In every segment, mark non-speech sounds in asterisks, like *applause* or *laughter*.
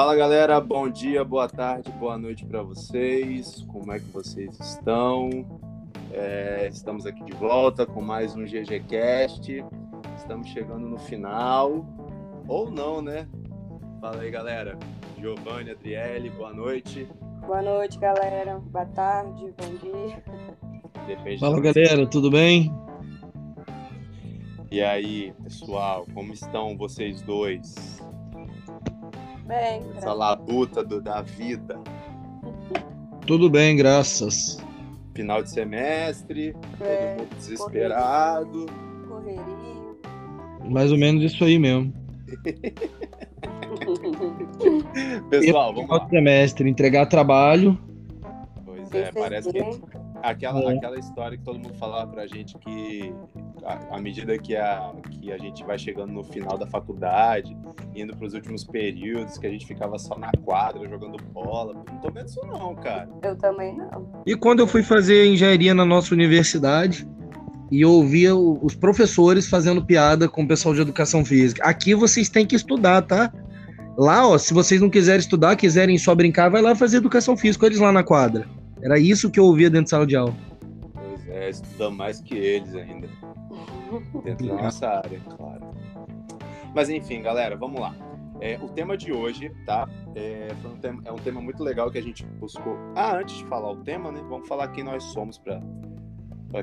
Fala galera, bom dia, boa tarde, boa noite para vocês. Como é que vocês estão? É, estamos aqui de volta com mais um GGCast. Estamos chegando no final, ou não, né? Fala aí galera, Giovanni, Adriele, boa noite. Boa noite, galera. Boa tarde, bom dia. Depende Fala galera, tudo bem? E aí, pessoal, como estão vocês dois? Bem, Essa labuta do, da vida. Tudo bem, graças. Final de semestre, é, todo mundo desesperado. Correria. Mais ou menos isso aí mesmo. *laughs* Pessoal, vamos lá. semestre, entregar trabalho. Pois é, parece que aquela, é. aquela história que todo mundo falava pra gente que à medida que a, que a gente vai chegando no final da faculdade, indo para os últimos períodos, que a gente ficava só na quadra jogando bola. Não tô vendo isso, não, cara. Eu também não. E quando eu fui fazer engenharia na nossa universidade, e eu ouvia os professores fazendo piada com o pessoal de educação física. Aqui vocês têm que estudar, tá? Lá, ó, se vocês não quiserem estudar, quiserem só brincar, vai lá fazer educação física, eles lá na quadra. Era isso que eu ouvia dentro de sala de aula. Pois é, estudando mais que eles ainda dentro da nossa área, claro. Mas enfim, galera, vamos lá. É, o tema de hoje, tá? É, um tema, é, um tema, muito legal que a gente buscou. Ah, antes de falar o tema, né? Vamos falar quem nós somos para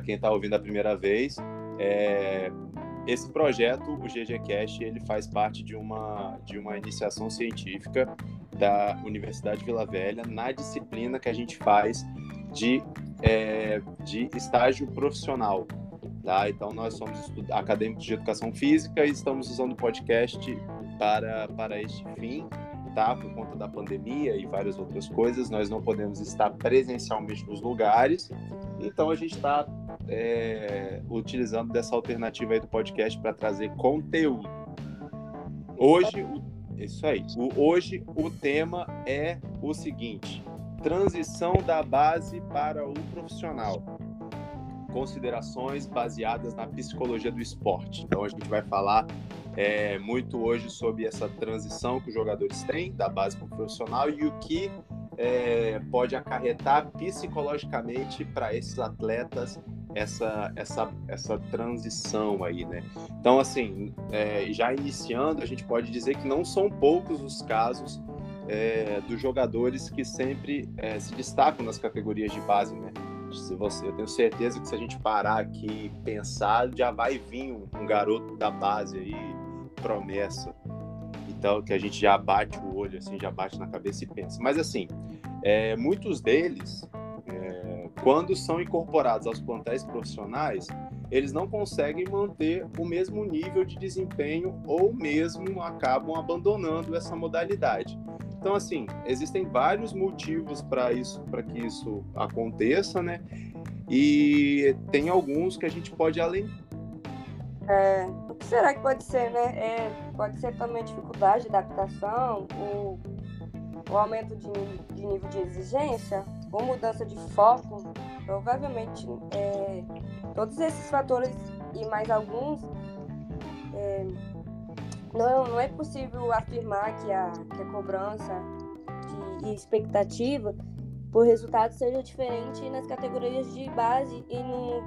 quem está ouvindo a primeira vez. É, esse projeto, o GGCast, ele faz parte de uma, de uma iniciação científica da Universidade Vila Velha na disciplina que a gente faz de, é, de estágio profissional. Tá? Então, nós somos acadêmicos de educação física e estamos usando o podcast para, para este fim, Por conta da pandemia e várias outras coisas, nós não podemos estar presencialmente nos lugares, então a gente está é, utilizando dessa alternativa aí do podcast para trazer conteúdo. Hoje, o, isso aí. O, hoje o tema é o seguinte: transição da base para o profissional considerações baseadas na psicologia do esporte. Então a gente vai falar é, muito hoje sobre essa transição que os jogadores têm da base para o profissional e o que é, pode acarretar psicologicamente para esses atletas essa, essa, essa transição aí, né? Então, assim, é, já iniciando, a gente pode dizer que não são poucos os casos é, dos jogadores que sempre é, se destacam nas categorias de base, né? Se você, eu tenho certeza que se a gente parar aqui e pensar, já vai vir um, um garoto da base aí, promessa. Então, que a gente já bate o olho, assim, já bate na cabeça e pensa. Mas, assim, é, muitos deles, é, quando são incorporados aos plantéis profissionais, eles não conseguem manter o mesmo nível de desempenho ou mesmo acabam abandonando essa modalidade. Então, assim, existem vários motivos para isso, para que isso aconteça, né? E tem alguns que a gente pode além. É, o que será que pode ser, né? É, pode ser também dificuldade de adaptação, o, aumento de, de nível de exigência, ou mudança de foco. Provavelmente, é, todos esses fatores e mais alguns é, não, não é possível afirmar que a, que a cobrança de, e expectativa por resultado seja diferente nas categorias de base e no,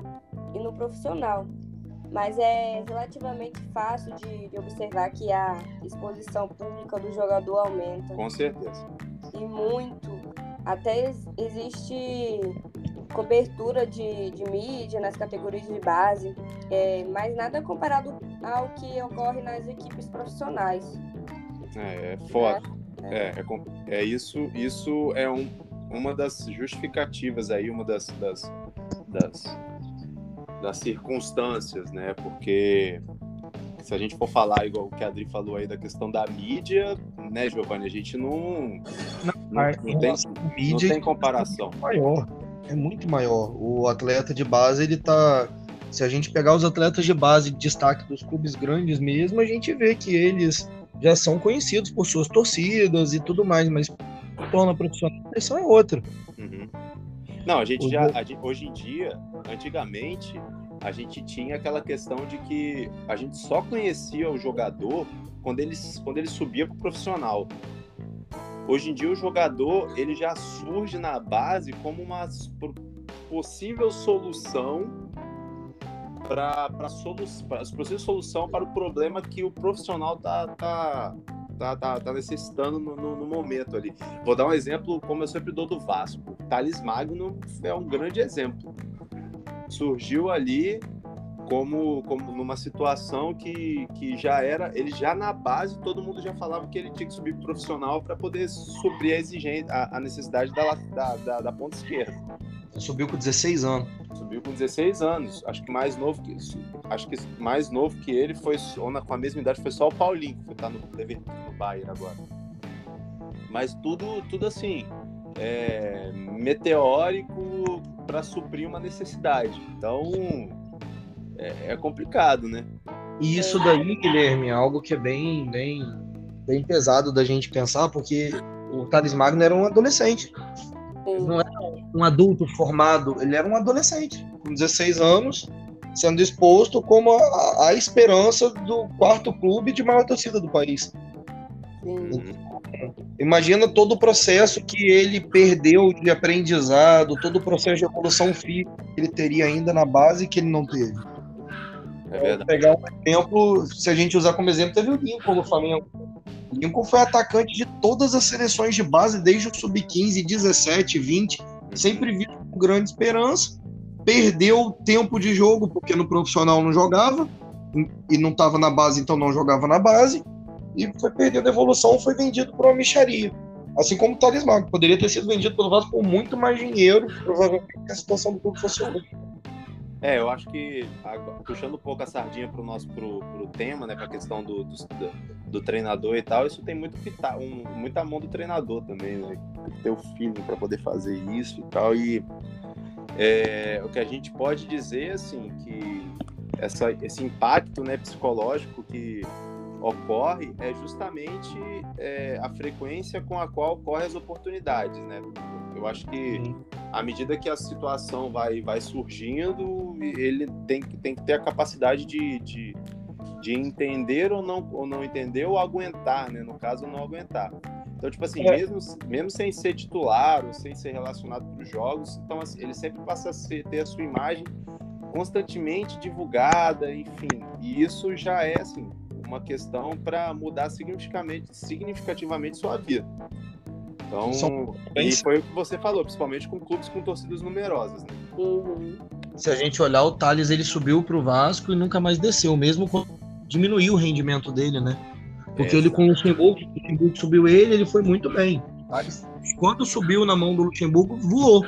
e no profissional. Mas é relativamente fácil de, de observar que a exposição pública do jogador aumenta. Com certeza. E muito. Até existe cobertura de, de mídia nas categorias de base, é, mas nada comparado ao que ocorre nas equipes profissionais. É, é foda. É, é, é, é, isso, isso é um, uma das justificativas aí, uma das, das, das, das circunstâncias, né? Porque se a gente for falar igual o que a Adri falou aí da questão da mídia, né, Giovanni, a gente não não, não, não tem, não tem comparação. Maior é muito maior. O atleta de base, ele tá. Se a gente pegar os atletas de base de destaque dos clubes grandes mesmo, a gente vê que eles já são conhecidos por suas torcidas e tudo mais, mas torna profissional, a pressão é outra. Uhum. Não, a gente já, hoje em dia, antigamente, a gente tinha aquela questão de que a gente só conhecia o jogador quando ele, quando ele subia para o profissional. Hoje em dia o jogador ele já surge na base como uma possível solução para solu possível solução para o problema que o profissional tá, tá, tá, tá, tá necessitando no, no, no, momento ali. Vou dar um exemplo, como eu sempre dou do Vasco. Thales Magno é um grande exemplo. Surgiu ali como, como numa situação que, que já era, ele já na base, todo mundo já falava que ele tinha que subir profissional para poder suprir a exigência, a, a necessidade da, da, da, da ponta esquerda. Subiu com 16 anos. Subiu com 16 anos. Acho que mais novo que acho que mais novo que ele foi com a mesma idade foi só o Paulinho, que tá no no Bayern agora. Mas tudo tudo assim, é, meteórico para suprir uma necessidade. Então, é, é complicado, né? E isso daí, Guilherme, é algo que é bem, bem, bem pesado da gente pensar, porque o Thales Magno era um adolescente. Não era um adulto formado, ele era um adolescente, com 16 anos, sendo exposto como a, a esperança do quarto clube de maior torcida do país. Imagina todo o processo que ele perdeu de aprendizado, todo o processo de evolução física que ele teria ainda na base que ele não teve. É verdade. Pegar um exemplo, se a gente usar como exemplo, teve o Lincoln no Flamengo. O Lincoln foi atacante de todas as seleções de base, desde o sub-15, 17, 20, sempre visto com grande esperança. Perdeu tempo de jogo, porque no profissional não jogava, e não estava na base, então não jogava na base, e foi perdendo evolução, foi vendido para uma micharia. Assim como o Thales Magno, poderia ter sido vendido pelo Vasco por muito mais dinheiro, provavelmente a situação do clube fosse outra. É, eu acho que puxando um pouco a sardinha para o nosso pro, pro tema, né, para a questão do, do, do, treinador e tal, isso tem muito que tá, um, muita mão do treinador também, né? Ter o feeling para poder fazer isso e tal. E é, o que a gente pode dizer, assim, que essa, esse impacto, né, psicológico que ocorre é justamente é, a frequência com a qual ocorrem as oportunidades, né? Eu acho que à medida que a situação vai, vai surgindo, ele tem, tem que ter a capacidade de, de, de entender ou não, ou não entender ou aguentar, né? No caso, não aguentar. Então, tipo assim, é. mesmo, mesmo sem ser titular ou sem ser relacionado para os jogos, então assim, ele sempre passa a ser, ter a sua imagem constantemente divulgada, enfim. E isso já é, assim, uma questão para mudar significativamente, significativamente sua vida. Então, São... e foi o que você falou, principalmente com clubes com torcidas numerosas. Né? Uhum. Se a gente olhar, o Thales ele subiu para o Vasco e nunca mais desceu, mesmo quando diminuiu o rendimento dele, né? Porque é, ele com o Luxemburgo, o Luxemburgo subiu ele, ele foi muito bem. Quando subiu na mão do Luxemburgo, voou.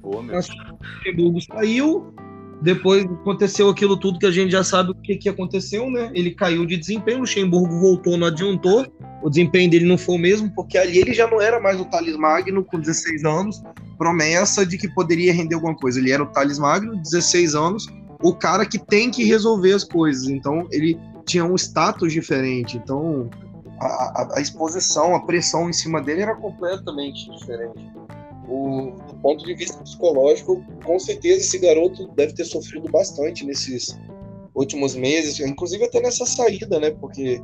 Voou mesmo. O Luxemburgo saiu, depois aconteceu aquilo tudo que a gente já sabe o que, que aconteceu, né? Ele caiu de desempenho, o Luxemburgo voltou, não adiantou. O desempenho dele não foi o mesmo, porque ali ele já não era mais o Thales Magno, com 16 anos, promessa de que poderia render alguma coisa. Ele era o Thales Magno, 16 anos, o cara que tem que resolver as coisas. Então, ele tinha um status diferente. Então, a, a, a exposição, a pressão em cima dele era completamente diferente o, do ponto de vista psicológico, com certeza esse garoto deve ter sofrido bastante nesses últimos meses, inclusive até nessa saída, né? Porque,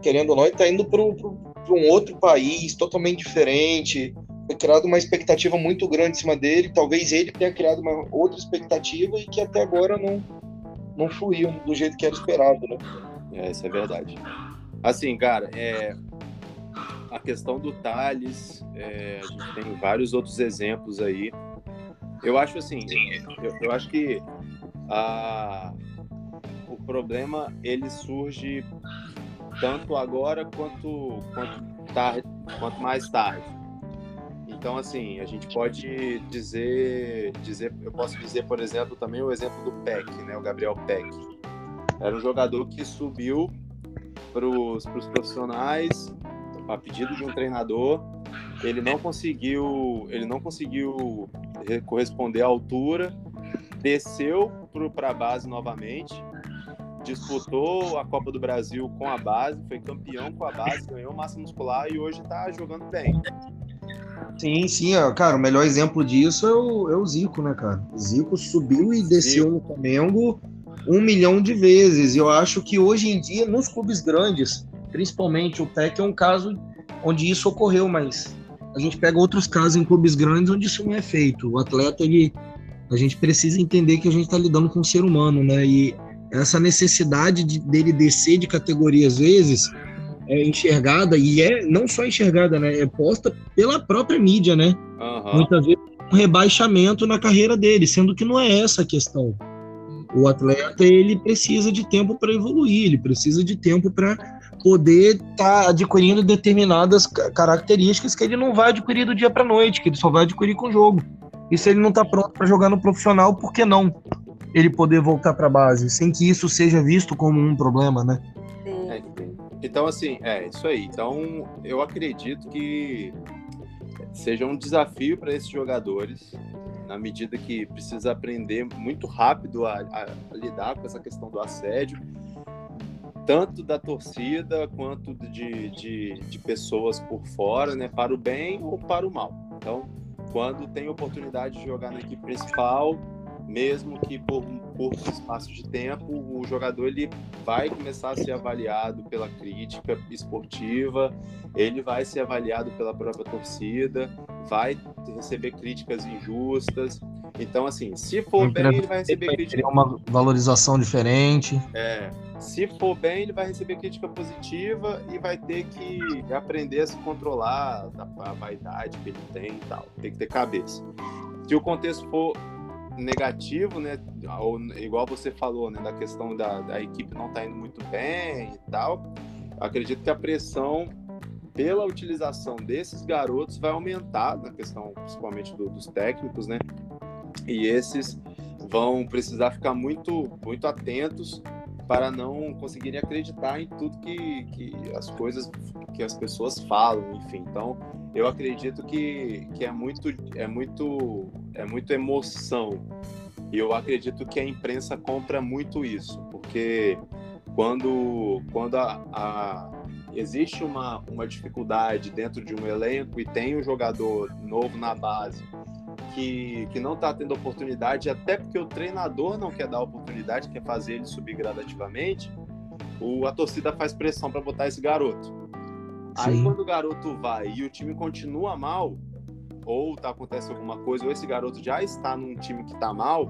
querendo ou não, ele está indo para um outro país totalmente diferente. Foi criada uma expectativa muito grande em cima dele. Talvez ele tenha criado uma outra expectativa e que até agora não, não fluiu do jeito que era esperado, né? É, isso é verdade. Assim, cara, é, a questão do Thales, é, a gente tem vários outros exemplos aí. Eu acho assim, eu, eu acho que a, o problema ele surge tanto agora quanto, quanto, tarde, quanto mais tarde. Então, assim, a gente pode dizer, dizer, eu posso dizer, por exemplo, também o exemplo do Peck, né, o Gabriel Peck. Era um jogador que subiu para os profissionais a pedido de um treinador, ele não conseguiu, ele não conseguiu corresponder à altura, desceu para a base novamente, disputou a Copa do Brasil com a base, foi campeão com a base, ganhou massa muscular e hoje está jogando bem. Sim, sim, cara, o melhor exemplo disso é o, é o Zico, né, cara? O Zico subiu e desceu Zico. no Flamengo um milhão de vezes. E eu acho que hoje em dia, nos clubes grandes, principalmente o PEC, é um caso onde isso ocorreu, mas a gente pega outros casos em clubes grandes onde isso não é feito. O atleta, ele, a gente precisa entender que a gente está lidando com um ser humano, né? E essa necessidade de, dele descer de categoria às vezes é enxergada e é não só enxergada, né? É posta pela própria mídia, né? Uhum. Muitas vezes um rebaixamento na carreira dele, sendo que não é essa a questão. O atleta ele precisa de tempo para evoluir, ele precisa de tempo para poder estar tá adquirindo determinadas características que ele não vai adquirir do dia para noite, que ele só vai adquirir com o jogo. E se ele não está pronto para jogar no profissional, por que não ele poder voltar para a base, sem que isso seja visto como um problema, né? É, então, assim, é isso aí. Então, eu acredito que seja um desafio para esses jogadores, na medida que precisa aprender muito rápido a, a, a, lidar com essa questão do assédio, tanto da torcida quanto de, de, de, pessoas por fora, né, para o bem ou para o mal. Então, quando tem oportunidade de jogar na equipe principal, mesmo que por um curto espaço de tempo, o jogador ele vai começar a ser avaliado pela crítica esportiva, ele vai ser avaliado pela própria torcida, vai receber críticas injustas. Então, assim, se for bem, ele vai receber crítica. Uma valorização diferente. É. Se for bem, ele vai receber crítica positiva e vai ter que aprender a se controlar a vaidade que ele tem e tal. Tem que ter cabeça. Se o contexto for negativo, né? Igual você falou, né? Da questão da, da equipe não tá indo muito bem e tal. Acredito que a pressão pela utilização desses garotos vai aumentar na questão, principalmente do, dos técnicos, né? E esses vão precisar ficar muito, muito atentos para não conseguirem acreditar em tudo que, que as coisas que as pessoas falam, enfim. Então, eu acredito que, que é muito é muito é muito emoção. E eu acredito que a imprensa compra muito isso, porque quando quando a, a existe uma, uma dificuldade dentro de um elenco e tem um jogador novo na base que, que não está tendo oportunidade, até porque o treinador não quer dar oportunidade, quer fazer ele subir gradativamente, o, a torcida faz pressão para botar esse garoto. Sim. Aí quando o garoto vai e o time continua mal, ou tá, acontece alguma coisa, ou esse garoto já está num time que está mal,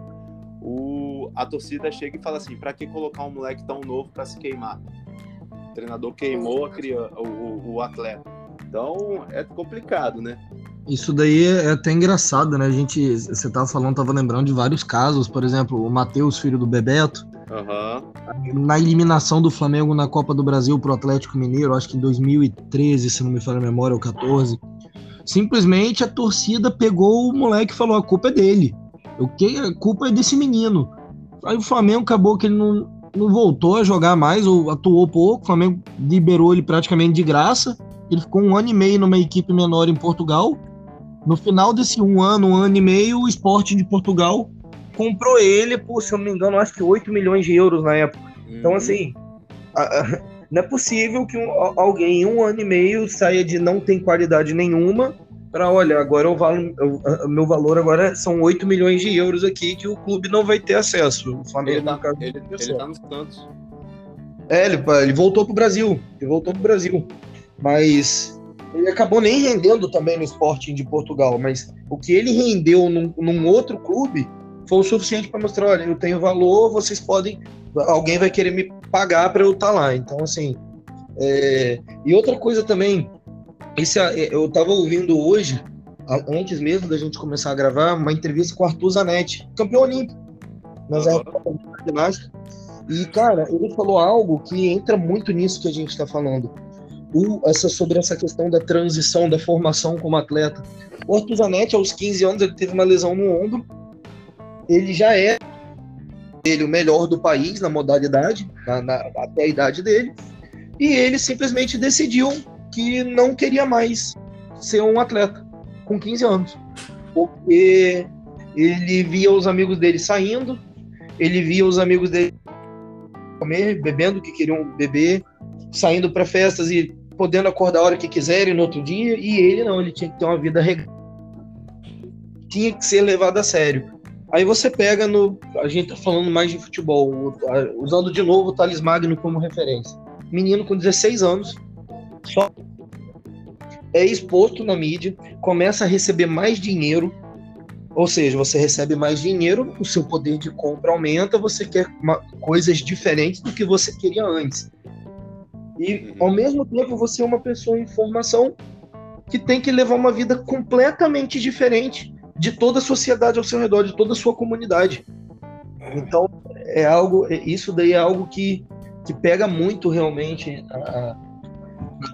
o, a torcida chega e fala assim: para que colocar um moleque tão novo para se queimar? O treinador queimou a criança, o, o atleta. Então é complicado, né? Isso daí é até engraçado, né? A gente, você tava falando, tava lembrando de vários casos, por exemplo, o Matheus, filho do Bebeto, uhum. na eliminação do Flamengo na Copa do Brasil pro Atlético Mineiro, acho que em 2013, se não me falha a memória, ou 14, simplesmente a torcida pegou o moleque e falou: a culpa é dele, o que a culpa é desse menino. Aí o Flamengo acabou que ele não, não voltou a jogar mais, ou atuou pouco, o Flamengo liberou ele praticamente de graça. Ele ficou um ano e meio numa equipe menor em Portugal no final desse um ano, um ano e meio, o Sporting de Portugal comprou ele por, se eu não me engano, acho que 8 milhões de euros na época. Então, uhum. Então, assim, a, a, não é possível que um, alguém em um ano e meio saia de não tem qualidade nenhuma para, olha, agora eu valo, eu, meu valor agora são 8 milhões de euros aqui que o clube não vai ter acesso. O Flamengo, ele, tá, caso, ele, ele tá nos Santos. É, ele, ele voltou pro Brasil. Ele voltou pro Brasil. Mas ele acabou nem rendendo também no Sporting de Portugal, mas o que ele rendeu num, num outro clube foi o suficiente para mostrar, olha, eu tenho valor, vocês podem, alguém vai querer me pagar para eu estar tá lá. Então, assim, é... e outra coisa também, esse, é, eu estava ouvindo hoje, antes mesmo da gente começar a gravar, uma entrevista com o Arthur Zanetti, campeão olímpico, nas uhum. ginástica. E, cara, ele falou algo que entra muito nisso que a gente está falando o, essa, sobre essa questão da transição, da formação como atleta. O Arthur Zanetti, aos 15 anos, ele teve uma lesão no ombro. Ele já é ele o melhor do país na modalidade, na, na, até a idade dele. E ele simplesmente decidiu que não queria mais ser um atleta com 15 anos. Porque ele via os amigos dele saindo, ele via os amigos dele comer, bebendo que queriam beber, saindo para festas e podendo acordar a hora que quiserem no outro dia, e ele não, ele tinha que ter uma vida regrada. Tinha que ser levado a sério. Aí você pega no. A gente tá falando mais de futebol, usando de novo o Thales Magno como referência. Menino com 16 anos, só. é exposto na mídia, começa a receber mais dinheiro, ou seja, você recebe mais dinheiro, o seu poder de compra aumenta, você quer uma, coisas diferentes do que você queria antes. E, uhum. ao mesmo tempo, você é uma pessoa em formação que tem que levar uma vida completamente diferente de toda a sociedade ao seu redor, de toda a sua comunidade. Então, é algo, é, isso daí é algo que, que pega muito realmente a,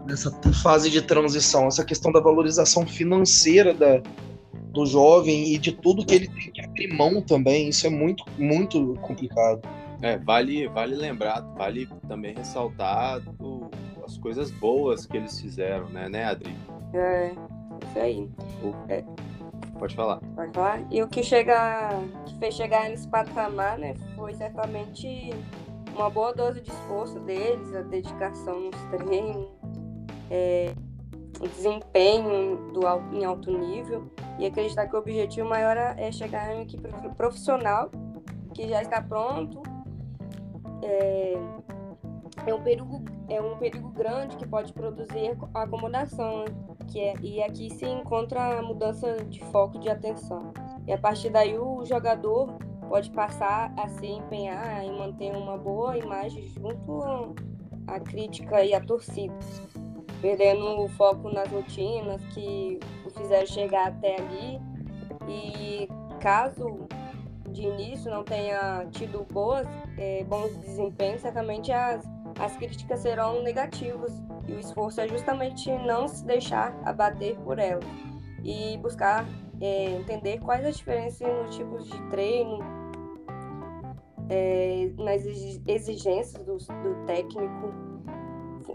nessa fase de transição, essa questão da valorização financeira da, do jovem e de tudo que ele tem que abrir mão também, isso é muito, muito complicado. É, vale, vale lembrar, vale também ressaltar o, as coisas boas que eles fizeram, né, né, Adri? É, isso aí. É. Pode falar. Pode falar. E o que chega, que fez chegar nesse patamar, né, foi certamente uma boa dose de esforço deles, a dedicação nos treinos, é, o desempenho do, em alto nível e acreditar que o objetivo maior é chegar em uma equipe profissional que já está pronto. É, é um perigo é um perigo grande que pode produzir acomodação que é, e aqui se encontra a mudança de foco de atenção e a partir daí o jogador pode passar a se empenhar em manter uma boa imagem junto à crítica e à torcida perdendo o foco nas rotinas que o fizeram chegar até ali. E caso de início não tenha tido boas, é, bons desempenhos, certamente as, as críticas serão negativas. E o esforço é justamente não se deixar abater por elas e buscar é, entender quais as diferenças nos tipos de treino, é, nas exigências do, do técnico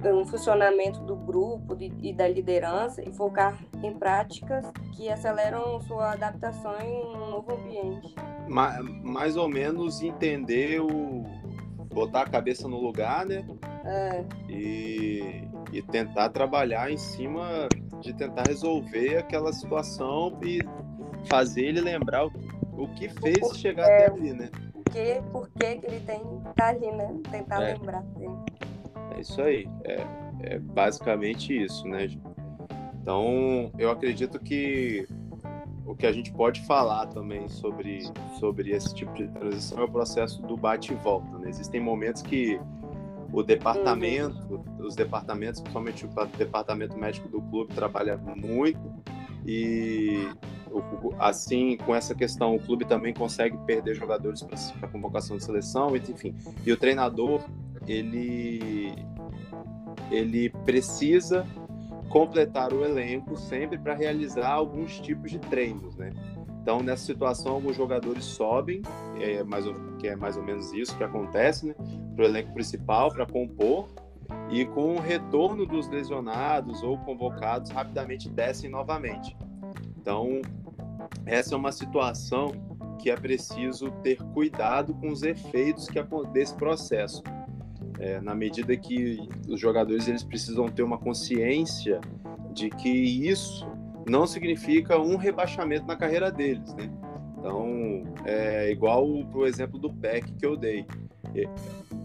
um funcionamento do grupo e da liderança e focar em práticas que aceleram sua adaptação em um novo ambiente. Mais ou menos entender o botar a cabeça no lugar, né? É. E, e tentar trabalhar em cima de tentar resolver aquela situação e fazer ele lembrar o, o que fez chegar é, até ali, né? Por que, por que, que ele tem que tá ali, né? Tentar é. lembrar dele. É isso aí. É, é basicamente isso, né? Então, eu acredito que o que a gente pode falar também sobre, sobre esse tipo de transição é o processo do bate e volta. Né? Existem momentos que o departamento, os departamentos, principalmente o departamento médico do clube, trabalha muito e assim com essa questão o clube também consegue perder jogadores para a convocação de seleção, enfim. E o treinador ele ele precisa completar o elenco sempre para realizar alguns tipos de treinos, né? Então, nessa situação, alguns jogadores sobem, é mais, que é mais ou menos isso que acontece, né? Para o elenco principal, para compor, e com o retorno dos lesionados ou convocados, rapidamente descem novamente. Então, essa é uma situação que é preciso ter cuidado com os efeitos que desse processo é, na medida que os jogadores eles precisam ter uma consciência de que isso não significa um rebaixamento na carreira deles, né? Então, é igual o exemplo do Peck que eu dei.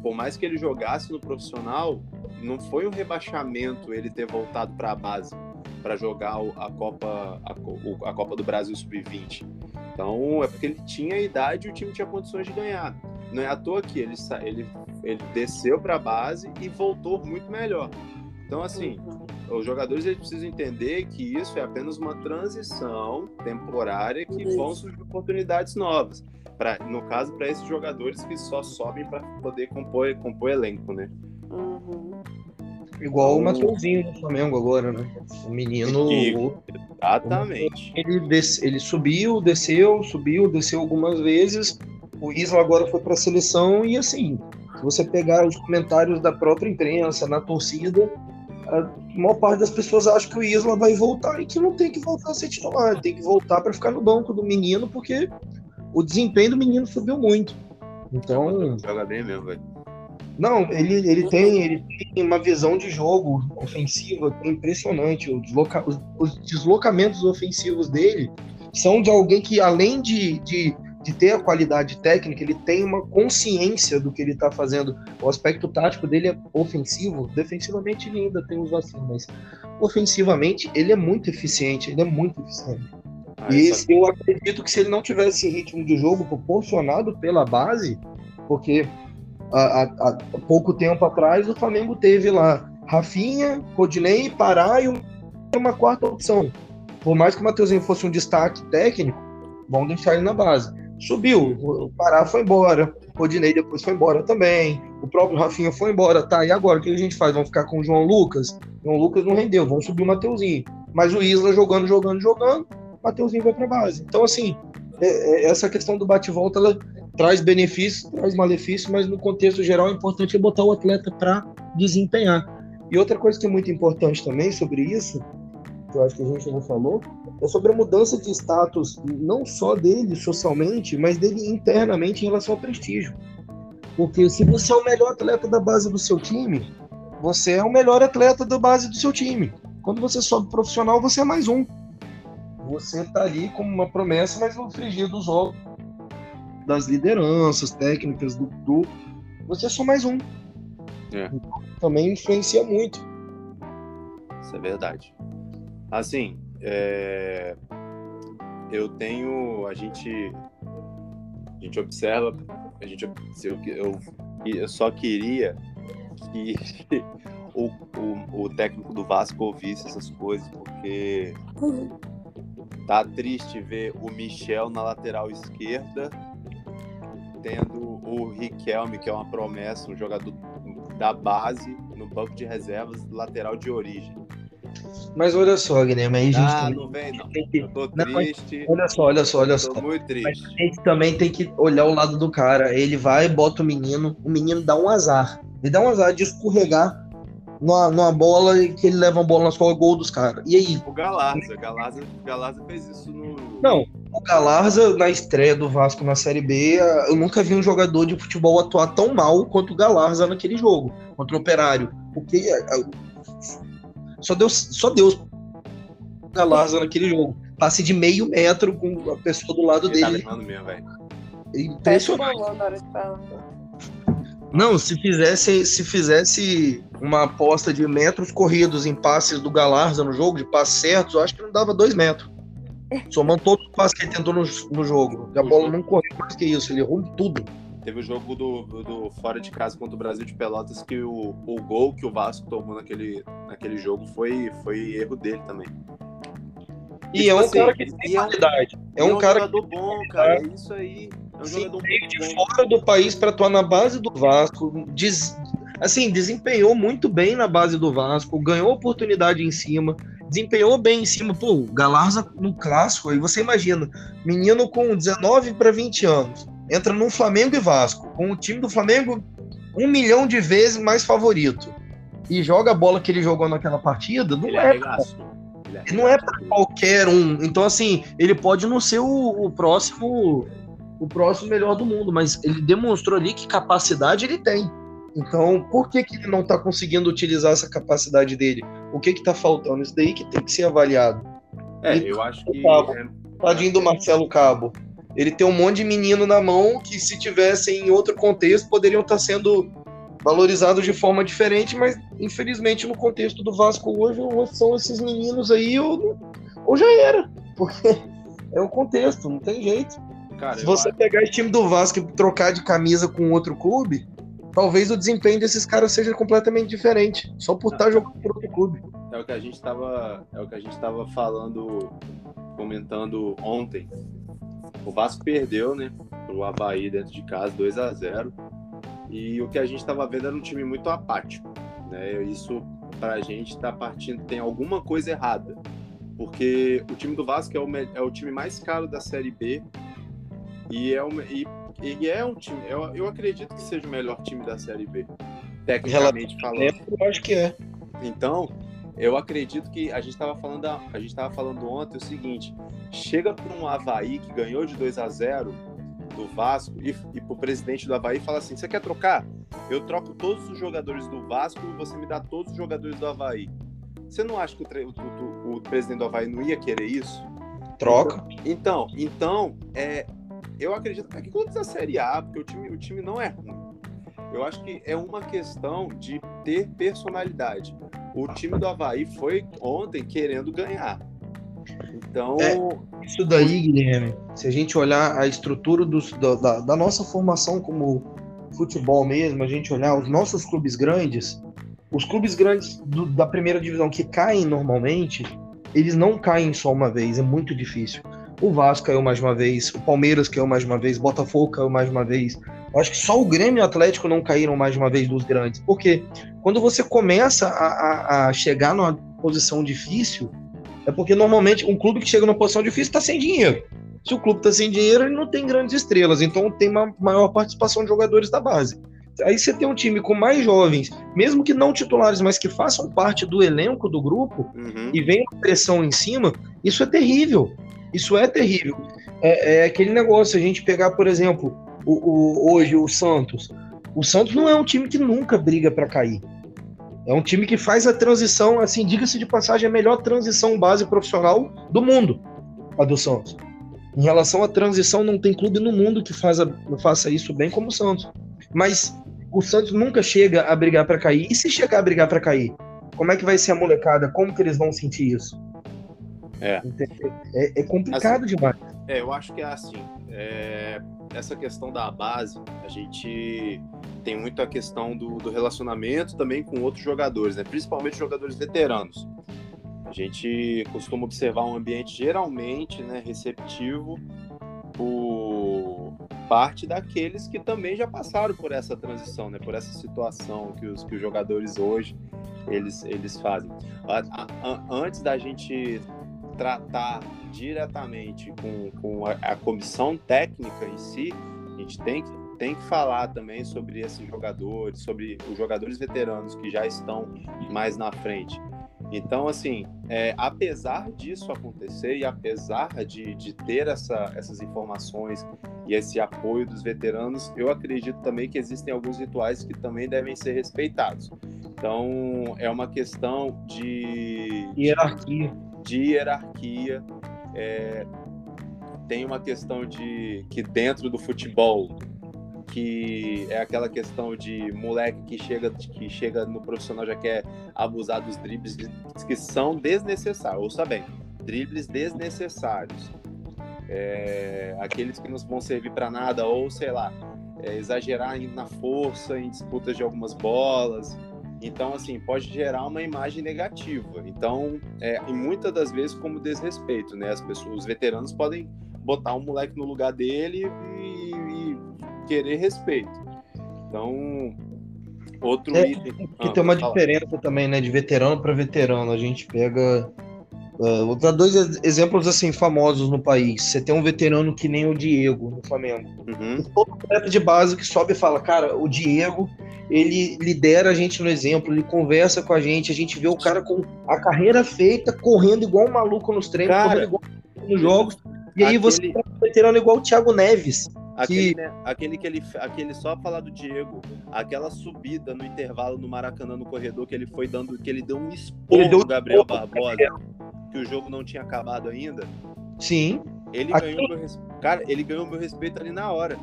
Por mais que ele jogasse no profissional, não foi um rebaixamento ele ter voltado para a base para jogar a Copa a, a Copa do Brasil Sub-20. Então, é porque ele tinha a idade e o time tinha condições de ganhar. Não é à toa que ele, ele, ele desceu para a base e voltou muito melhor. Então, assim, uhum. os jogadores eles precisam entender que isso é apenas uma transição temporária que vão surgir oportunidades novas. Pra, no caso, para esses jogadores que só sobem para poder compor, compor elenco, né? Uhum. Igual o Matheusinho do Flamengo agora, né? O menino. Exatamente. Ele, des, ele subiu, desceu, subiu, desceu algumas vezes o Isla agora foi para a seleção e assim, se você pegar os comentários da própria imprensa, na torcida, a maior parte das pessoas acha que o Isla vai voltar e que não tem que voltar a ser titular, tem que voltar para ficar no banco do menino, porque o desempenho do menino subiu muito. Então. Joga bem mesmo, velho. Não, ele, ele, tem, ele tem uma visão de jogo ofensiva impressionante. Desloca, os, os, deslocamentos ofensivos dele são de alguém que, além de, de de ter a qualidade técnica, ele tem uma consciência do que ele está fazendo. O aspecto tático dele é ofensivo, defensivamente ele ainda tem os vacilos, mas ofensivamente ele é muito eficiente, ele é muito eficiente. Ah, e esse, eu acredito que se ele não tivesse ritmo de jogo proporcionado pela base, porque há, há, há pouco tempo atrás o Flamengo teve lá Rafinha, Rodinei, Pará e uma quarta opção. Por mais que o Matheusinho fosse um destaque técnico, vão deixar ele na base. Subiu, o Pará foi embora, o Rodinei depois foi embora também, o próprio Rafinha foi embora, tá? E agora o que a gente faz? Vamos ficar com o João Lucas? João Lucas não rendeu, vamos subir o Mateuzinho. Mas o Isla jogando, jogando, jogando, o Mateuzinho vai para base. Então, assim, é, é, essa questão do bate-volta, ela traz benefícios, traz malefícios, mas no contexto geral é importante botar o atleta para desempenhar. E outra coisa que é muito importante também sobre isso, que eu acho que a gente não falou, é sobre a mudança de status, não só dele socialmente, mas dele internamente em relação ao prestígio. Porque se você é o melhor atleta da base do seu time, você é o melhor atleta da base do seu time. Quando você sobe profissional, você é mais um. Você tá ali como uma promessa, mas no frigir dos ovos das lideranças técnicas do, do você é só mais um. É. também influencia muito. Isso é verdade. Assim, é... eu tenho. A gente. A gente observa. A gente, eu, eu, eu só queria que *laughs* o, o, o técnico do Vasco ouvisse essas coisas, porque tá triste ver o Michel na lateral esquerda, tendo o Riquelme, que é uma promessa, um jogador da base, no banco de reservas, lateral de origem. Mas olha só, Guilherme, aí a gente. Ah, não vem, não. Eu tô triste. olha só, olha só, olha só. Tô muito triste. Mas a gente também tem que olhar o lado do cara. Ele vai, bota o menino, o menino dá um azar. Ele dá um azar de escorregar numa, numa bola que ele leva a bola nas costas gol dos caras. E aí? O Galarza, Galarza, Galarza fez isso no. Não, o Galarza, na estreia do Vasco na Série B, eu nunca vi um jogador de futebol atuar tão mal quanto o Galarza naquele jogo, contra o Operário. Porque só Deus, só Deus Galarza naquele jogo. Passe de meio metro com a pessoa do lado Ele tá dele. Tá mesmo, velho. Impressionante. Não, se fizesse, se fizesse uma aposta de metros corridos em passes do Galarza no jogo, de passes certos, eu acho que não dava dois metros. Somando todos os passes que ele tentou no, no jogo. E a bola não correu mais que isso, ele errou tudo. Teve o jogo do, do, fora de casa contra o Brasil de Pelotas que o, o gol que o Vasco tomou naquele, naquele jogo foi, foi erro dele também. E, e é um assim, cara que tem é qualidade. É, um, é um cara jogador que... bom, cara. É isso aí. É um Sim, jogador de bom. fora do país para atuar na base do Vasco. Des... Assim, desempenhou muito bem na base do Vasco, ganhou oportunidade em cima, desempenhou bem em cima. Pô, Galarza no clássico, aí você imagina, menino com 19 para 20 anos, entra no Flamengo e Vasco, com o time do Flamengo um milhão de vezes mais favorito, e joga a bola que ele jogou naquela partida, não ele é. Ele não é para qualquer um. Então, assim, ele pode não ser o, o próximo o próximo melhor do mundo, mas ele demonstrou ali que capacidade ele tem. Então, por que, que ele não está conseguindo utilizar essa capacidade dele? O que está faltando? Isso daí que tem que ser avaliado. É, e eu acho que. Cabo, é... Tadinho do Marcelo Cabo. Ele tem um monte de menino na mão que, se tivessem em outro contexto, poderiam estar tá sendo valorizados de forma diferente, mas infelizmente no contexto do Vasco hoje, são esses meninos aí, ou, ou já era. Porque é o contexto, não tem jeito. Cara, se você acho... pegar esse time do Vasco e trocar de camisa com outro clube, talvez o desempenho desses caras seja completamente diferente, só por estar jogando por outro clube. É o que a gente estava, é o que a gente estava falando, comentando ontem. O Vasco perdeu, né, pro Havaí dentro de casa, 2 a 0 E o que a gente estava vendo era um time muito apático, né? Isso para a gente está partindo tem alguma coisa errada, porque o time do Vasco é o, é o time mais caro da Série B e é, uma, e ele é um time, eu, eu acredito que seja o melhor time da Série B, tecnicamente falando. Eu acho que é. Então, eu acredito que a gente estava falando, a, gente estava falando ontem o seguinte: chega para um Havaí que ganhou de 2 a 0 do Vasco e, e para o presidente do Havaí fala assim: você quer trocar? Eu troco todos os jogadores do Vasco e você me dá todos os jogadores do Havaí. Você não acha que o, o, o presidente do Havaí não ia querer isso? Troca. Então, então é, eu acredito que clubes da Série A, porque o time, o time não é ruim. Eu acho que é uma questão de ter personalidade. O time do Havaí foi ontem querendo ganhar. Então. É, isso daí, Guilherme, se a gente olhar a estrutura dos, da, da nossa formação como futebol mesmo, a gente olhar os nossos clubes grandes, os clubes grandes do, da primeira divisão que caem normalmente, eles não caem só uma vez, é muito difícil. O Vasco caiu mais uma vez, o Palmeiras caiu mais uma vez, o Botafogo caiu mais uma vez. Eu acho que só o Grêmio e o Atlético não caíram mais uma vez dos grandes. Porque quando você começa a, a, a chegar numa posição difícil, é porque normalmente um clube que chega numa posição difícil está sem dinheiro. Se o clube está sem dinheiro, ele não tem grandes estrelas, então tem uma maior participação de jogadores da base. Aí você tem um time com mais jovens, mesmo que não titulares, mas que façam parte do elenco do grupo uhum. e venha pressão em cima, isso é terrível. Isso é terrível. É, é aquele negócio, a gente pegar, por exemplo, o, o, hoje o Santos. O Santos não é um time que nunca briga para cair. É um time que faz a transição, assim, diga-se de passagem, a melhor transição base profissional do mundo, a do Santos. Em relação à transição, não tem clube no mundo que faz a, faça isso bem como o Santos. Mas o Santos nunca chega a brigar para cair. E se chegar a brigar para cair, como é que vai ser a molecada? Como que eles vão sentir isso? É, é, é complicado assim, demais. É, eu acho que é assim. É, essa questão da base, a gente tem muito a questão do, do relacionamento também com outros jogadores, né? principalmente jogadores veteranos. A gente costuma observar um ambiente geralmente né, receptivo por parte daqueles que também já passaram por essa transição, né, por essa situação que os, que os jogadores hoje eles, eles fazem. Antes da gente tratar diretamente com, com a, a, comissão técnica em si, a gente tem que, tem que falar também sobre esses jogadores, sobre os jogadores veteranos que já estão mais na frente. Então, assim, é, apesar disso acontecer e apesar de, de ter essa, essas informações e esse apoio dos veteranos, eu acredito também que existem alguns rituais que também devem ser respeitados. Então, é uma questão de hierarquia. De, hierarquia. É, tem uma questão de que dentro do futebol que é aquela questão de moleque que chega, que chega no profissional já quer abusar dos dribles que são desnecessários. Ouça bem, dribles desnecessários. É, aqueles que não vão servir para nada, ou sei lá, é, exagerar na força em disputas de algumas bolas. Então, assim, pode gerar uma imagem negativa. Então, é, e muitas das vezes como desrespeito, né? As pessoas, os veteranos podem botar um moleque no lugar dele e, e querer respeito. Então, outro é, item. Que ah, tem uma falar. diferença também, né, de veterano para veterano. A gente pega. Uh, vou dar dois exemplos assim famosos no país. Você tem um veterano que nem o Diego no Flamengo. Uhum. Todo atleta de base que sobe e fala, cara, o Diego ele lidera a gente no exemplo, ele conversa com a gente, a gente vê o cara com a carreira feita, correndo igual um maluco nos treinos, cara, correndo igual nos jogos. E aí você tem um veterano igual o Thiago Neves, Aquele, que... né, aquele que ele, aquele só falar do Diego, aquela subida no intervalo no Maracanã no corredor que ele foi dando, que ele deu um esporro deu no Gabriel Barbosa, que o jogo não tinha acabado ainda. Sim. Ele Aqui... ganhou meu cara, ele ganhou meu respeito ali na hora.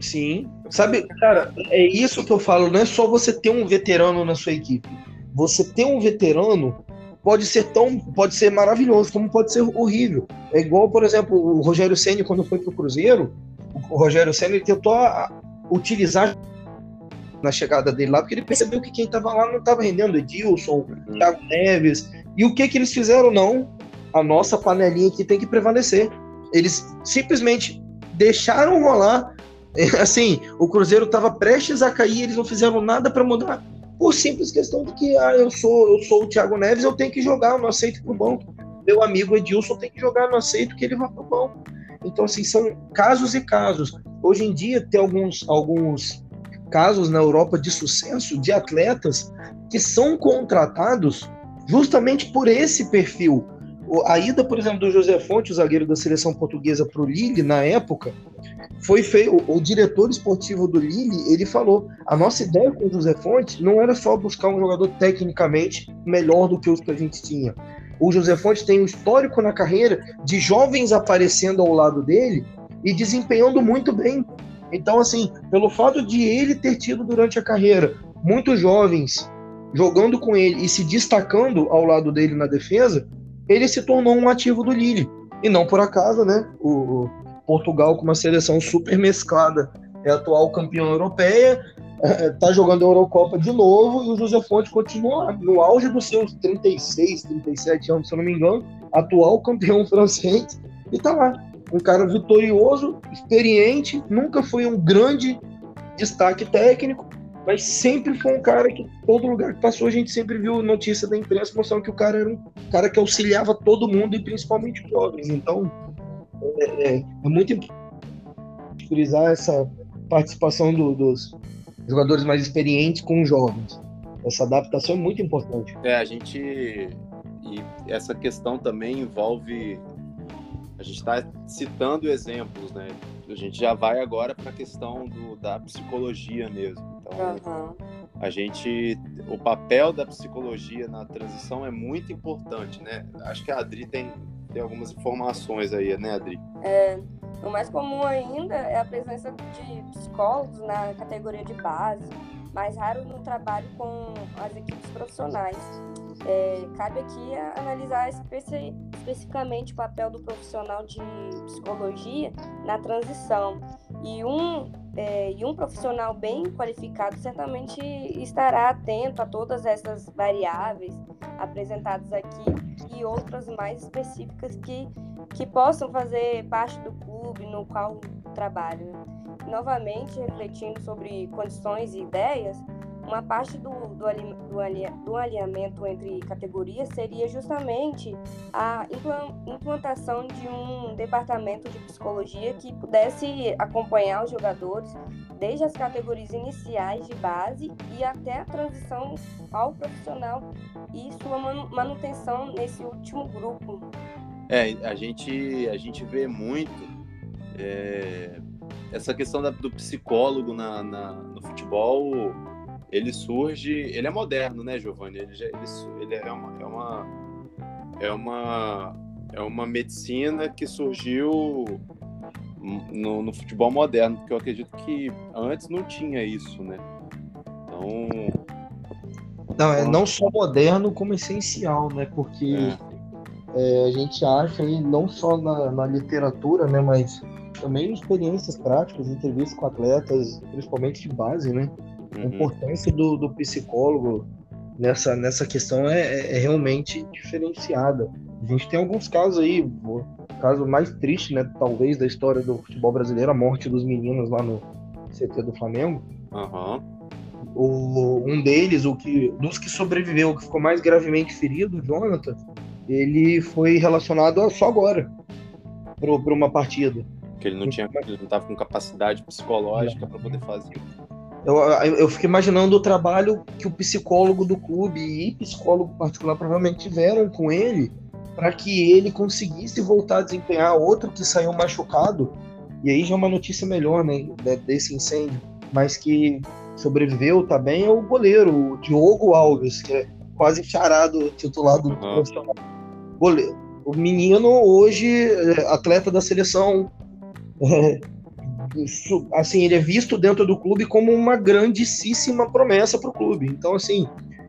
Sim. Sabe, cara, é isso que eu falo, não é só você ter um veterano na sua equipe. Você ter um veterano pode ser tão, pode ser maravilhoso, como pode ser horrível. É igual, por exemplo, o Rogério Ceni quando foi pro Cruzeiro, o Rogério Senna ele tentou utilizar na chegada dele lá, porque ele percebeu que quem estava lá não estava rendendo, Edilson, uhum. Thiago Neves. E o que que eles fizeram? Não, a nossa panelinha aqui tem que prevalecer. Eles simplesmente deixaram rolar. Assim, o Cruzeiro estava prestes a cair, eles não fizeram nada para mudar. Por simples questão de que ah, eu sou eu sou o Thiago Neves, eu tenho que jogar, eu não aceito pro banco. Meu amigo Edilson tem que jogar, eu não aceito que ele vá pro banco. Então, assim, são casos e casos. Hoje em dia, tem alguns, alguns casos na Europa de sucesso de atletas que são contratados justamente por esse perfil. A ida, por exemplo, do José Fonte, o zagueiro da seleção portuguesa, para o Lille, na época, foi feio. O diretor esportivo do Lille, ele falou: a nossa ideia com o José Fonte não era só buscar um jogador tecnicamente melhor do que os que a gente tinha. O José Fonte tem um histórico na carreira de jovens aparecendo ao lado dele e desempenhando muito bem. Então, assim, pelo fato de ele ter tido durante a carreira muitos jovens jogando com ele e se destacando ao lado dele na defesa, ele se tornou um ativo do Lille. E não por acaso, né? O, Portugal, com uma seleção super mesclada, é atual campeão europeia, está jogando a Eurocopa de novo e o José Fonte continua no auge dos seus 36, 37 anos, se eu não me engano, atual campeão *laughs* francês, e está lá. Um cara vitorioso, experiente, nunca foi um grande destaque técnico, mas sempre foi um cara que todo lugar que passou a gente sempre viu notícia da imprensa mostrando que o cara era um cara que auxiliava todo mundo e principalmente os jovens. Então é, é, é muito importante frisar essa participação do, dos jogadores mais experientes com os jovens. Essa adaptação é muito importante. É, a gente. E essa questão também envolve. A gente está citando exemplos, né? A gente já vai agora para a questão do, da psicologia mesmo. Então, uhum. a gente. O papel da psicologia na transição é muito importante, né? Acho que a Adri tem, tem algumas informações aí, né, Adri? É, o mais comum ainda é a presença de psicólogos na categoria de base, mais raro no trabalho com as equipes profissionais. É, cabe aqui analisar especi especificamente o papel do profissional de psicologia na transição. E um, é, e um profissional bem qualificado certamente estará atento a todas essas variáveis apresentadas aqui e outras mais específicas que, que possam fazer parte do clube no qual trabalho. Novamente, refletindo sobre condições e ideias, uma parte do, do, do, do alinhamento entre categorias seria justamente a implantação de um departamento de psicologia que pudesse acompanhar os jogadores desde as categorias iniciais de base e até a transição ao profissional e sua manutenção nesse último grupo. É, a gente, a gente vê muito é, essa questão da, do psicólogo na, na, no futebol ele surge, ele é moderno, né, Giovanni? Ele, já, ele, ele é, uma, é uma é uma é uma medicina que surgiu no, no, futebol moderno, porque eu acredito que antes não tinha isso, né? Então não é não só moderno como essencial, né? Porque é. É, a gente acha aí não só na, na literatura, né, mas também em experiências práticas, entrevistas com atletas, principalmente de base, né? Uhum. A importância do, do, psicólogo nessa, nessa questão é, é, é, realmente diferenciada. A gente tem alguns casos aí, o caso mais triste, né, talvez, da história do futebol brasileiro, a morte dos meninos lá no CT do Flamengo. Uhum. O, um deles, o que, dos que sobreviveu, que ficou mais gravemente ferido, o Jonathan, ele foi relacionado só agora para uma partida. Que ele não tinha, ele não estava com capacidade psicológica para poder fazer. Eu, eu fico imaginando o trabalho que o psicólogo do clube e psicólogo particular provavelmente tiveram com ele para que ele conseguisse voltar a desempenhar outro que saiu machucado. E aí já é uma notícia melhor, né, desse incêndio, mas que sobreviveu também é o goleiro, o Diogo Alves, que é quase charado titulado uhum. profissional. Goleiro. O menino hoje é atleta da seleção *laughs* assim, ele é visto dentro do clube como uma grandíssima promessa para o clube. Então, assim,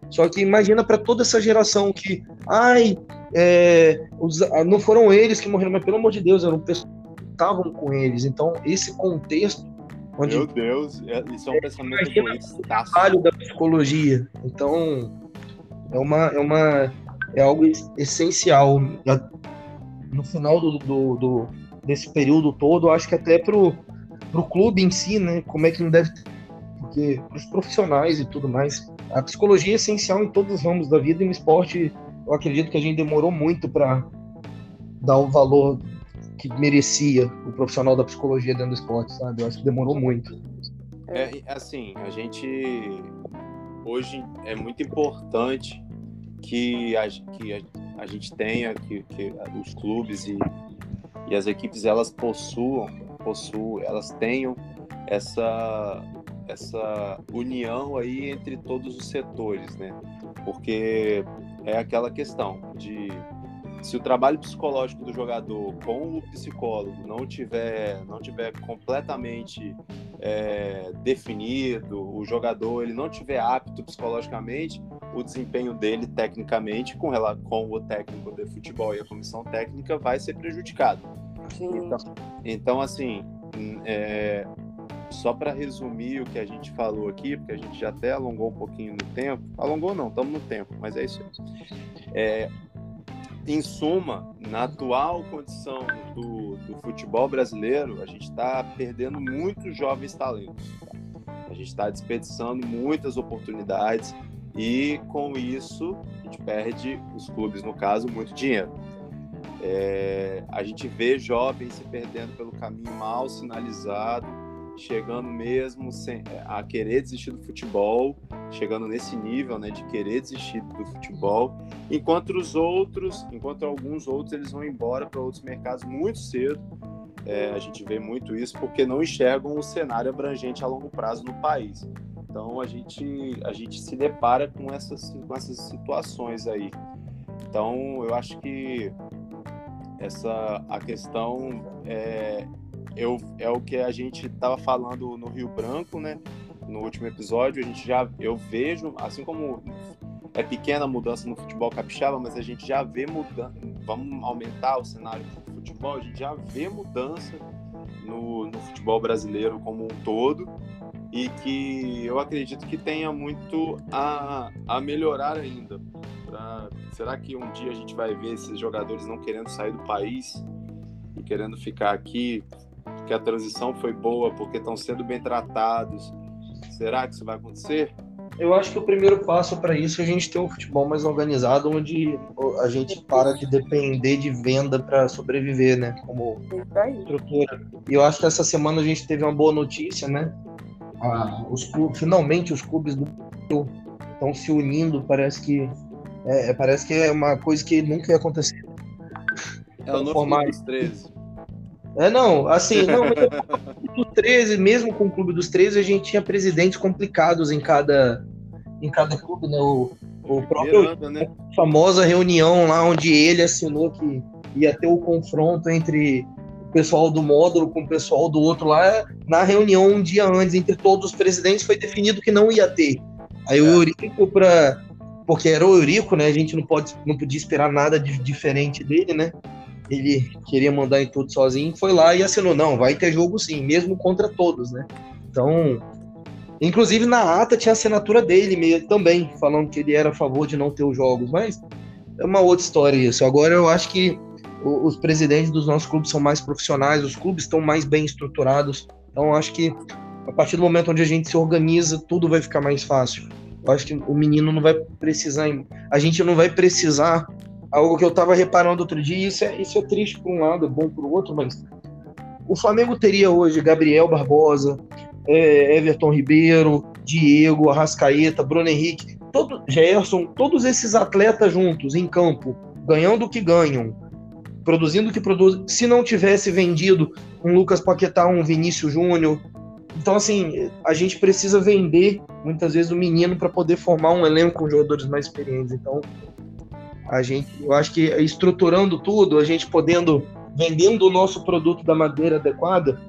só que imagina para toda essa geração que, ai, é, os, ah, não foram eles que morreram, mas pelo amor de Deus, eram pessoas que estavam com eles. Então, esse contexto. Onde Meu Deus, é, isso é um pensamento o trabalho da psicologia. Então, é uma, é uma é algo essencial. No final do, do, do desse período todo, acho que até pro pro clube em si, né? Como é que não deve ter. Porque os profissionais e tudo mais. A psicologia é essencial em todos os ramos da vida e no esporte eu acredito que a gente demorou muito para dar o valor que merecia o profissional da psicologia dentro do esporte, sabe? Eu acho que demorou muito. É, assim, a gente hoje é muito importante que a, que a, a gente tenha, que, que os clubes e, e as equipes elas possuam possuam, elas tenham essa essa união aí entre todos os setores, né? Porque é aquela questão de se o trabalho psicológico do jogador com o psicólogo não tiver, não tiver completamente é, definido, o jogador ele não tiver apto psicologicamente, o desempenho dele tecnicamente com, com o técnico de futebol e a comissão técnica vai ser prejudicado. Então, então, assim, é, só para resumir o que a gente falou aqui, porque a gente já até alongou um pouquinho no tempo. Alongou não, estamos no tempo, mas é isso aí. É, em suma, na atual condição do, do futebol brasileiro, a gente está perdendo muitos jovens talentos. A gente está desperdiçando muitas oportunidades e, com isso, a gente perde, os clubes, no caso, muito dinheiro. É, a gente vê jovens se perdendo pelo caminho mal sinalizado, chegando mesmo sem, a querer desistir do futebol, chegando nesse nível, né, de querer desistir do futebol, enquanto os outros, enquanto alguns outros eles vão embora para outros mercados muito cedo. É, a gente vê muito isso porque não enxergam o cenário abrangente a longo prazo no país. Então a gente a gente se depara com essas com essas situações aí. Então eu acho que essa a questão é, eu, é o que a gente estava falando no Rio Branco, né? No último episódio, a gente já eu vejo, assim como é pequena mudança no futebol capixaba, mas a gente já vê mudança. Vamos aumentar o cenário do futebol, a gente já vê mudança no, no futebol brasileiro como um todo e que eu acredito que tenha muito a, a melhorar ainda. Será que um dia a gente vai ver esses jogadores não querendo sair do país e querendo ficar aqui que a transição foi boa porque estão sendo bem tratados. Será que isso vai acontecer? Eu acho que o primeiro passo para isso é a gente ter um futebol mais organizado, onde a gente para de depender de venda para sobreviver, né? Como estrutura. E eu acho que essa semana a gente teve uma boa notícia, né? Ah, os clubes, finalmente os clubes do estão se unindo. Parece que é, é, parece que é uma coisa que nunca ia acontecer. É o novo formar... 13. É, não, assim, *laughs* não, do 13, mesmo com o clube dos 13, a gente tinha presidentes complicados em cada, em cada clube, né? O, o próprio né? a famosa reunião lá onde ele assinou que ia ter o confronto entre o pessoal do módulo com o pessoal do outro lá, na reunião um dia antes entre todos os presidentes foi definido que não ia ter. Aí é. o Eurico para porque era o Eurico, né? A gente não pode não podia esperar nada de diferente dele, né? ele queria mandar em tudo sozinho, foi lá e assinou, não, vai ter jogo sim, mesmo contra todos, né? Então, inclusive na ata tinha assinatura dele também, falando que ele era a favor de não ter os jogos, mas é uma outra história isso. Agora eu acho que os presidentes dos nossos clubes são mais profissionais, os clubes estão mais bem estruturados, então acho que a partir do momento onde a gente se organiza, tudo vai ficar mais fácil. Eu acho que o menino não vai precisar, a gente não vai precisar algo que eu estava reparando outro dia, isso é, isso é triste por um lado, é bom por outro, mas o Flamengo teria hoje Gabriel Barbosa, é, Everton Ribeiro, Diego, Arrascaeta, Bruno Henrique, todo, Gerson, todos esses atletas juntos em campo, ganhando o que ganham, produzindo o que produzem, se não tivesse vendido um Lucas Paquetá, um Vinícius Júnior. Então, assim, a gente precisa vender muitas vezes o menino para poder formar um elenco com jogadores mais experientes. Então, a gente, eu acho que estruturando tudo, a gente podendo vendendo o nosso produto da madeira adequada,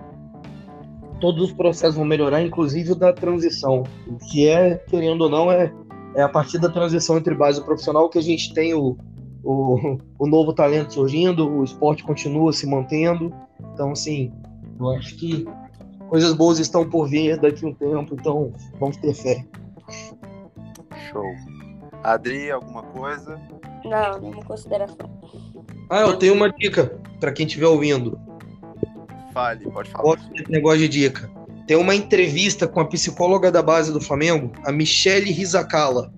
todos os processos vão melhorar, inclusive o da transição. O que é, querendo ou não, é, é a partir da transição entre base e profissional que a gente tem o, o, o novo talento surgindo, o esporte continua se mantendo. Então, assim, eu acho que coisas boas estão por vir daqui a um tempo, então vamos ter fé. Show. Adri, alguma coisa? Não, nenhuma consideração. Ah, eu tenho uma dica para quem estiver ouvindo. Fale, pode falar. Esse negócio de dica. Tem uma entrevista com a psicóloga da base do Flamengo, a Michele Rizacala.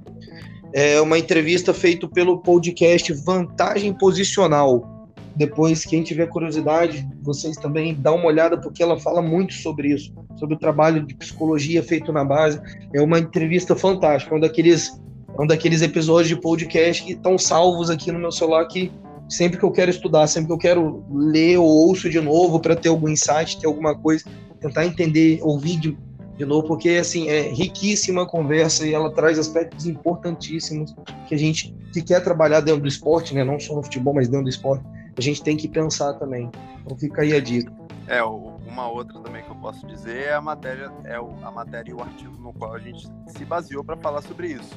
É uma entrevista feita pelo podcast Vantagem Posicional. Depois, quem tiver curiosidade, vocês também dá uma olhada, porque ela fala muito sobre isso, sobre o trabalho de psicologia feito na base. É uma entrevista fantástica, um daqueles um daqueles episódios de podcast que estão salvos aqui no meu celular que sempre que eu quero estudar, sempre que eu quero ler ou ouço de novo para ter algum insight, ter alguma coisa, tentar entender, ouvir de de novo, porque assim é riquíssima a conversa e ela traz aspectos importantíssimos que a gente que quer trabalhar dentro do esporte, né? Não só no futebol, mas dentro do esporte, a gente tem que pensar também. Então fica aí a dica. É, uma outra também que eu posso dizer é a matéria, é a matéria e o artigo no qual a gente se baseou para falar sobre isso.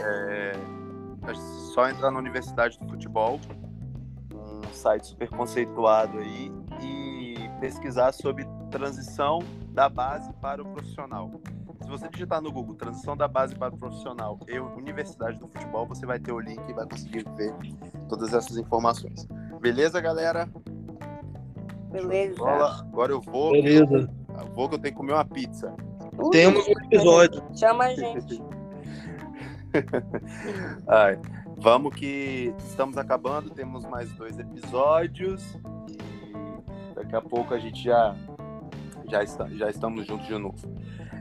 É, só entrar na Universidade do Futebol, um site super conceituado aí, e pesquisar sobre transição da base para o profissional. Se você digitar no Google transição da base para o profissional e Universidade do Futebol, você vai ter o link e vai conseguir ver todas essas informações. Beleza, galera? Beleza. Agora eu vou. Beleza. Eu vou que eu tenho que comer uma pizza. Ui, Temos um episódio. Chama a gente. *laughs* Ai, vamos que estamos acabando, temos mais dois episódios e daqui a pouco a gente já já, está, já estamos juntos de novo.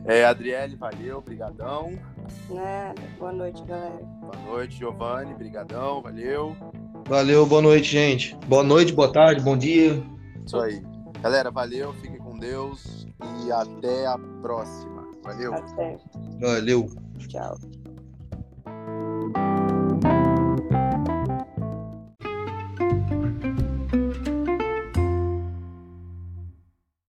É, Adriele, valeu, brigadão. Nada, boa noite, galera. Boa noite, Giovanni, brigadão, valeu. Valeu, boa noite, gente. Boa noite, boa tarde, bom dia. Isso aí. Galera, valeu, fiquem com Deus e até a próxima. Valeu. Até. Valeu. Tchau.